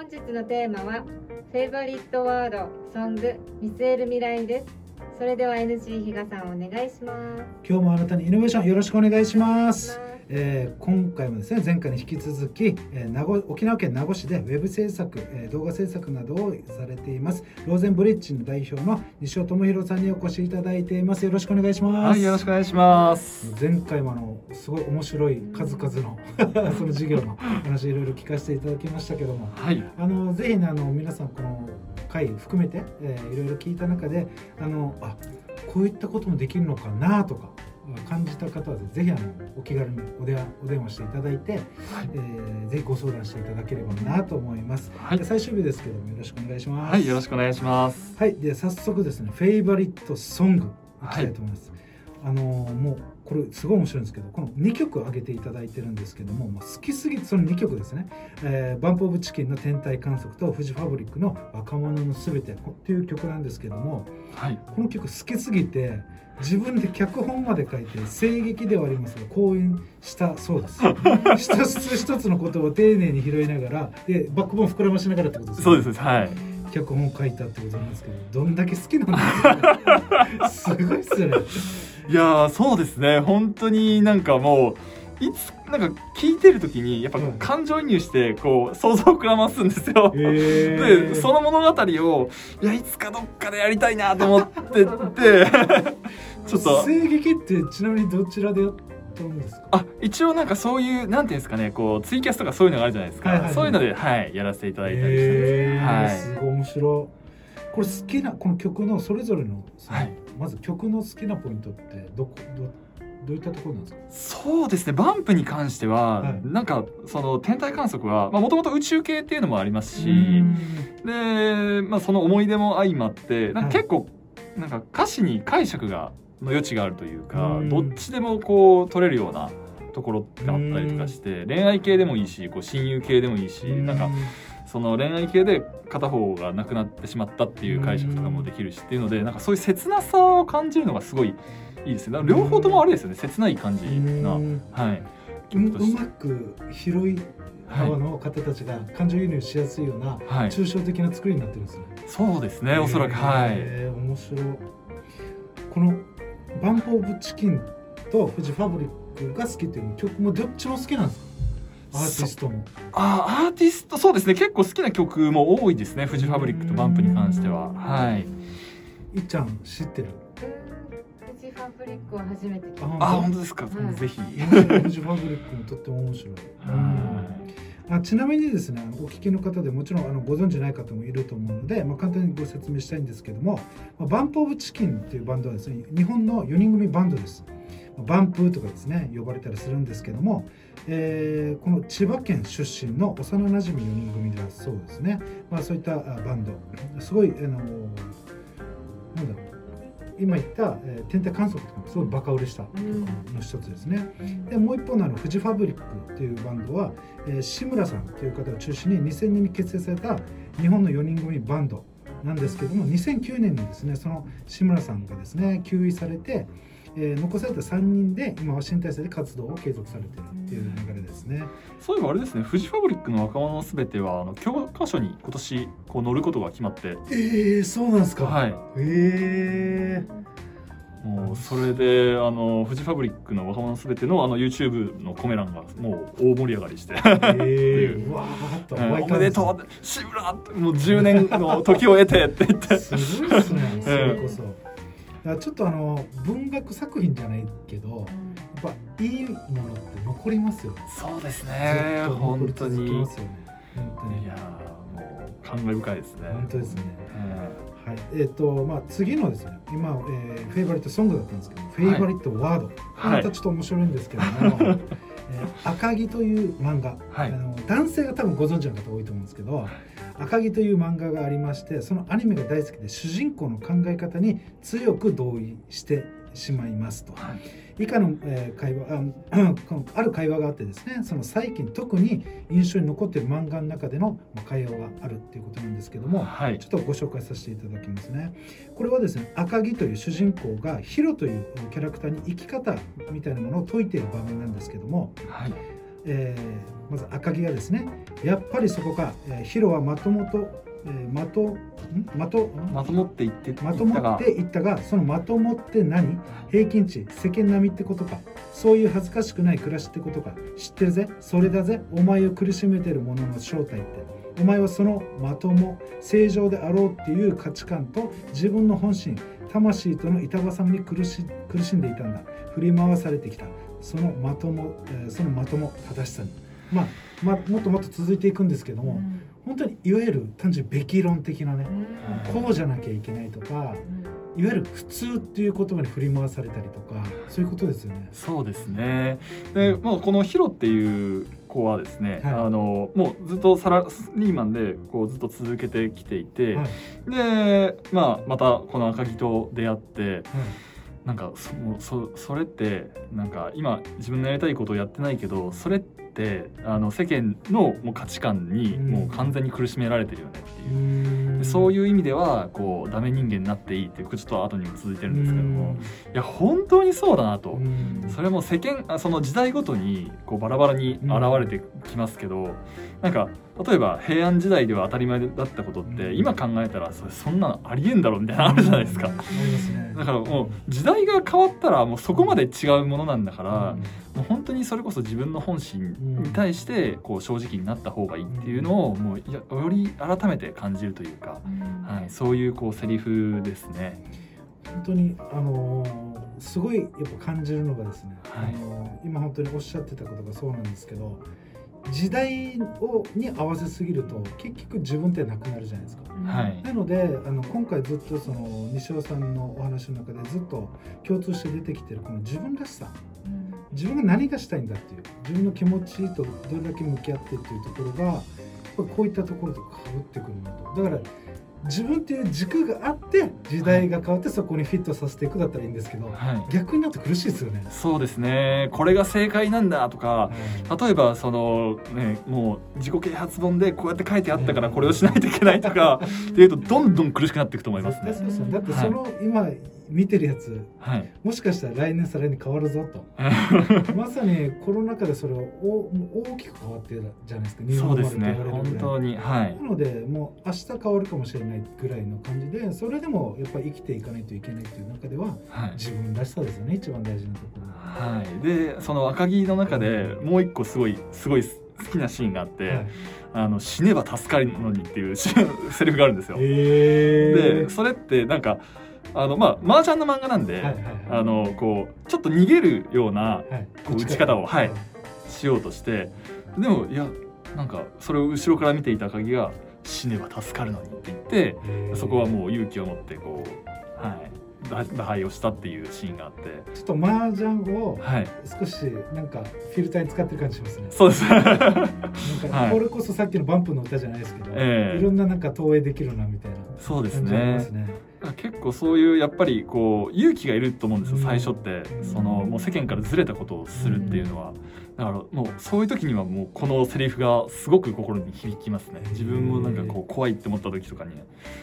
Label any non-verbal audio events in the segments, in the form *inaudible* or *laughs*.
本日のテーマはフェイバリットワードソング見据える未来です。それでは NG 比嘉さんお願いします。今日もあなたにイノベーションよろしくお願いします。えー、今回もですね前回に引き続き、えー、名護沖縄県名護市でウェブ制作、えー、動画制作などをされています。ローゼンブリッジの代表の西尾智弘さんにお越しいただいています。よろしくお願いします。はいよろしくお願いします。前回もあのすごい面白い数々の *laughs* その授業の話いろいろ聞かせていただきましたけども、はい、あのぜひねあの皆さんこの回含めて、えー、いろいろ聞いた中であのあこういったこともできるのかなとか感じた方はぜひあのお気軽にお電話お電話していただいて、はい、えー、ぜひご相談していただければなと思います、はい、最終日ですけどもよろしくお願いします。はいよろしくお願いします。はいで早速ですねフェイバリットソングいきたいと思います、はい、あのもうこれすごい面白いんですけどこの2曲上げていただいてるんですけども、まあ、好きすぎてその2曲ですね、えー、バンプ・オブ・チキンの天体観測とフジファブリックの若者のすべてっていう曲なんですけども、はい、この曲好きすぎて自分で脚本まで書いて声劇ではありますが講演したそうです。*laughs* 一つ一つのことを丁寧に拾いながらでバックボーン膨らましながらってことですね。そうですはい。脚本を書いたってことなんですけどどんだけ好きなんですか、*laughs* すごいっすよねいやそうですね。本当になんかもういつなんか聞いてる時にやっぱ感情移入してこう想像を膨らますんですよ。でその物語をいやいつかどっかでやりたいなと思ってて。*laughs* ちょっと。声劇ってちなみにどちらでやったんですか？あ一応なんかそういうなんていうんですかねこうツイキャスとかそういうのがあるじゃないですか、はいはいはい、そういうのではいやらせていただいたりして。ます、はい、すごい面白い。これ好きなこの曲のそれぞれのはい、まず曲の好きなポイントってどこどどういったところなんですか？そうですね。バンプに関しては、はい、なんかその天体観測はもともと宇宙系っていうのもありますしで、まあ、その思い出も相まってなんか結構、なんか歌詞に解釈がの余地があるというかどっちでもこう取れるようなところがあったりとかして恋愛系でもいいしこう親友系でもいいしなんかその恋愛系で片方が亡くなってしまったっていう解釈とかもできるしっていうのでなんかそういう切なさを感じるのがすごいいいですね。両方ともあれですよね。切ない感じな、はい。うまく広い側の方たちが感情移入しやすいような抽象的な作りになってるんですね、はい、そうですねおそらくはい、面白い。このバンプ・オブ・チキンとフジファブリックが好きっていう曲もどっちも好きなんですか？アーティストも。あアーティストそうですね。結構好きな曲も多いですね。フジファブリックとバンプに関しては。はい。いっちゃん知ってる？フジファブリックは初めて聞いた。あ本当？ですか、はい、ぜひ。フジファブリックもとっても面白い。あちなみにですねお聞きの方でもちろんあのご存じない方もいると思うので、まあ、簡単にご説明したいんですけども、まあ、バンプ・オブ・チキンというバンドはですね日本の4人組バンドです。バンプとかですね呼ばれたりするんですけども、えー、この千葉県出身の幼なじみ4人組だそうですね、まあ、そういったバンド。すごいあのなんだろう。今言った、えー、天体観測とかもすごいバカ売れした曲の一つですね、うん、でもう一方のあのフジファブリックっていうバンドは、えー、志村さんという方を中心に2000年に結成された日本の4人組バンドなんですけども2009年にですねその志村さんがですね休位されてえー、残された3人で今は新体制で活動を継続されているっていう流れですね。そういえばあれですねフジファブリックの若者のすべてはあの教科書に今年こう載ることが決まって。えー、そうなんですか。はい。ええー。もうそれであのフジファブリックの若者すべてのあの YouTube のコメ欄がもう大盛り上がりして、えー、うわ *laughs* おめでとう志村もう10年の時を得てって言って。すごいですね。*laughs* それこそ。ちょっとあの文学作品じゃないけど、やっぱいいものって残りますよね。そうですね。本当に。本当に。いや感慨深いですね。本当ですね。はい。えっ、ー、とまあ次のですね、今、えー、フェイバリットソングだったんですけど、フェイバリットワード、はい、またちょっと面白いんですけども。えー、赤木という漫画、はい、あの男性が多分ご存知の方多いと思うんですけど、赤木という漫画がありましてそのアニメが大好きで主人公の考え方に強く同意してしまいますと。以下の、えー、会話あある会話があってですねその最近特に印象に残っている漫画の中での会話があるっていうことなんですけども、はい、ちょっとご紹介させていただきますね。これはですね赤木という主人公がヒロというキャラクターに生き方みたいなものを説いている場面なんですけども、はい、えー、まず赤木がですねやっぱりそこか、えー、ヒロはまともと、えー、まとまとまともって言ってまともって言ったが。そのまともって何？平均値世間並みってことか。そういう恥ずかしくない暮らしってことか。知ってるぜ。それだぜ。お前を苦しめてるものの正体って。お前はそのまとも正常であろうっていう価値観と自分の本心魂との板挟みに苦し苦しんでいたんだ。振り回されてきた。そのまとも、えー、そのまとも正しさに、まあ、まあもっともっと続いていくんですけども、うん、本当にいわゆる単純にべき論的なね、うん、こうじゃなきゃいけないとか、いわゆる普通っていう言葉に振り回されたりとかそういうことですよね。そうですね。で、まあ、このヒロっていう子はですね、はい、あのもうずっとサラリーマンでこうずっと続けてきていて、はい、で、まあ、またこの赤木と出会って、はい、なんかそそそれってなんか今自分のやりたいことをやってないけどそれってあの世間のもう価値観にもう完全に苦しめられてるよねっていう、うそういう意味ではこうダメ人間になっていいっていうちょっと後にも続いてるんですけどもいや本当にそうだなと。それも世間あその時代ごとにこうバラバラに現れてきますけどなんか例えば平安時代では当たり前だったことって今考えたらそれそんなのありえんだろうみたいなのあるじゃないですか。だからもう時代が変わったらもうそこまで違うものなんだから、もう本当にそれこそ自分の本心に対してこう正直になった方がいいっていうのをもうより改めて感じるというか、はい、そういうこうセリフですね。本当にあのー、すごいやっぱ感じるのがですね、はい、あのー、今本当におっしゃってたことがそうなんですけど時代をに合わせすぎると結局自分ってなくなるじゃないですか。はい、なのであの今回ずっとその西尾さんのお話の中でずっと共通して出てきてるこの自分らしさ、うん、自分が何がしたいんだっていう自分の気持ちとどれだけ向き合ってっていうところがこういったところとかぶってくるなと。だから自分っていう軸があって時代が変わってそこにフィットさせていくだったらいいんですけど、はい、逆になって苦しいですよね。そうですね。これが正解なんだとか、例えばそのねもう自己啓発本でこうやって書いてあったからこれをしないといけないとか *laughs* っていうとどんどん苦しくなっていくと思いますね。だってその、はい、今見てるやつ、はい、もしかしたら来年再来年変わるぞと。*laughs* まさにコロナ禍でそれを大きく変わってるじゃないですか。そうですね。本当にはい。なのでもう明日変わるかもしれないぐらいの感じでそれでもやっぱり生きていかないといけないっていう中では、はい、自分らしさですよね。一番大事なところは。い。でその赤木の中でもう一個すごいすごい好きなシーンがあって、はい。あの死ねば助かるのにっていうセリフがあるんですよ。でそれってなんかあのまあ麻雀の漫画なんで、あのこうちょっと逃げるような、はい、こう打ち方を、はい、しようとしてでもいやなんかそれを後ろから見ていた鍵が「死ねば助かるのに」って言ってそこはもう勇気を持ってこうはい打敗をしたっていうシーンがあって。ちょっと麻雀を少しなんかフィルターに使ってる感じしますね、そうです。なんか *laughs* これこそさっきのバンプの歌じゃないですけど、はい、いろんななんか投影できるなみたいな。そうですね結構そういうやっぱりこう勇気がいると思うんですよ、最初って。そのもう世間からずれたことをするっていうのは。だからもうそういう時にはもうこのセリフがすごく心に響きますね。自分もなんかこう怖いって思った時とかに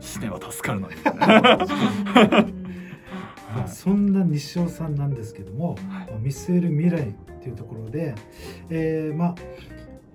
死ねば助かるのにはい、そんな西尾さんなんですけども、はい、見据える未来っていうところで、えー、まあ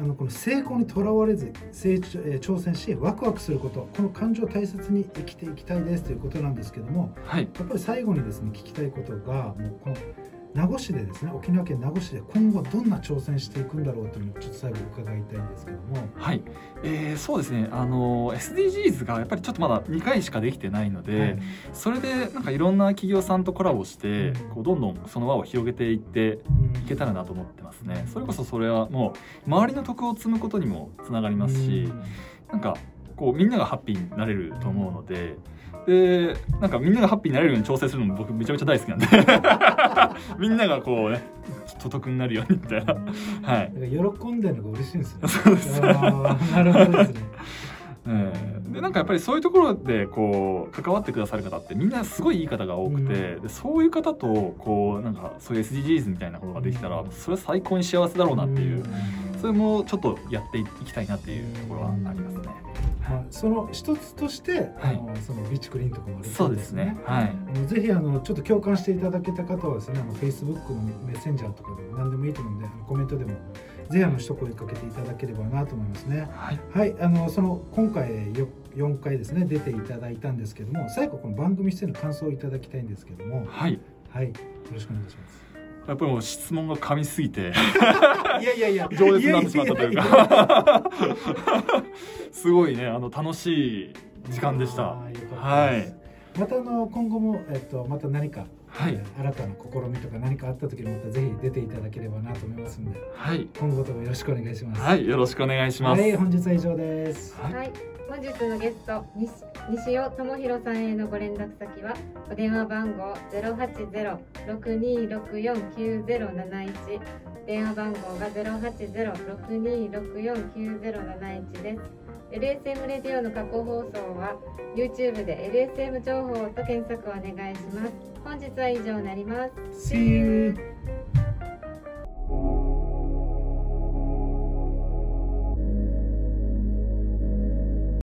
あのこの成功にとらわれず成長、えー、挑戦しワクワクすることこの感情を大切に生きていきたいですということなんですけども、はい、やっぱり最後にですね聞きたいことがもうこの名護市でですね沖縄県名護市で今後どんな挑戦していくんだろうというのをちょっと最後伺いたいんですけども。はい、えー、そうですね。あの SDGs がやっぱりちょっとまだ2回しかできてないので、はい、それでなんかいろんな企業さんとコラボして、うん、こうどんどんその輪を広げていっていけたらなと思ってますね、うん、それこそそれはもう周りの徳を積むことにもつながりますし、うん、なんかこうみんながハッピーになれると思うので、でなんかみんながハッピーになれるように調整するのも僕めちゃめちゃ大好きなんで。*laughs* みんながこうね所得になるようにみたいな。はい。喜んでるのが嬉しいんですよ、ね、そうです。なるほどですね。え *laughs* ー、でなんかやっぱりそういうところでこう関わってくださる方ってみんなすごいいい方が多くて、うん、でそういう方とこうなんかそういう SDGs みたいなことができたらそれは最高に幸せだろうなっていう、うん、それもちょっとやっていきたいなっていうところはありますね。まあ、その一つとして、はい。あのそのビーチクリーンとかもあるそうですね。はい。あのぜひあのちょっと共感していただけた方はですねあの Facebook のメッセンジャーとかでも何でもいいと思うんでコメントでもぜひあの一声かけていただければなと思いますね。はい。はい、あのその今回よ4回ですね出ていただいたんですけども最後この番組出演の感想をいただきたいんですけども。はい。はい。よろしくお願いします。やっぱりもう質問が噛みすぎて。いやいやいや。饒舌になってしまったというか。すごいね。あの楽しい時間でした。はい。またあの今後もえっとまた何か、はい。えー新たな試みとか何かあった時にまたぜひ出ていただければなと思いますんで。はい。今後ともよろしくお願いします。はい。よろしくお願いします。はい、本日は以上です。はい。はい、本日のゲスト西尾智弘さんへのご連絡先はお電話番号ゼロ八ゼロ六二六四九ゼロ七一電話番号がゼロ八ゼロ六二六四九ゼロ七一です。LSM レディオの過去放送は YouTube で LSM 情報と検索をお願いします。本日は以上になります。See you!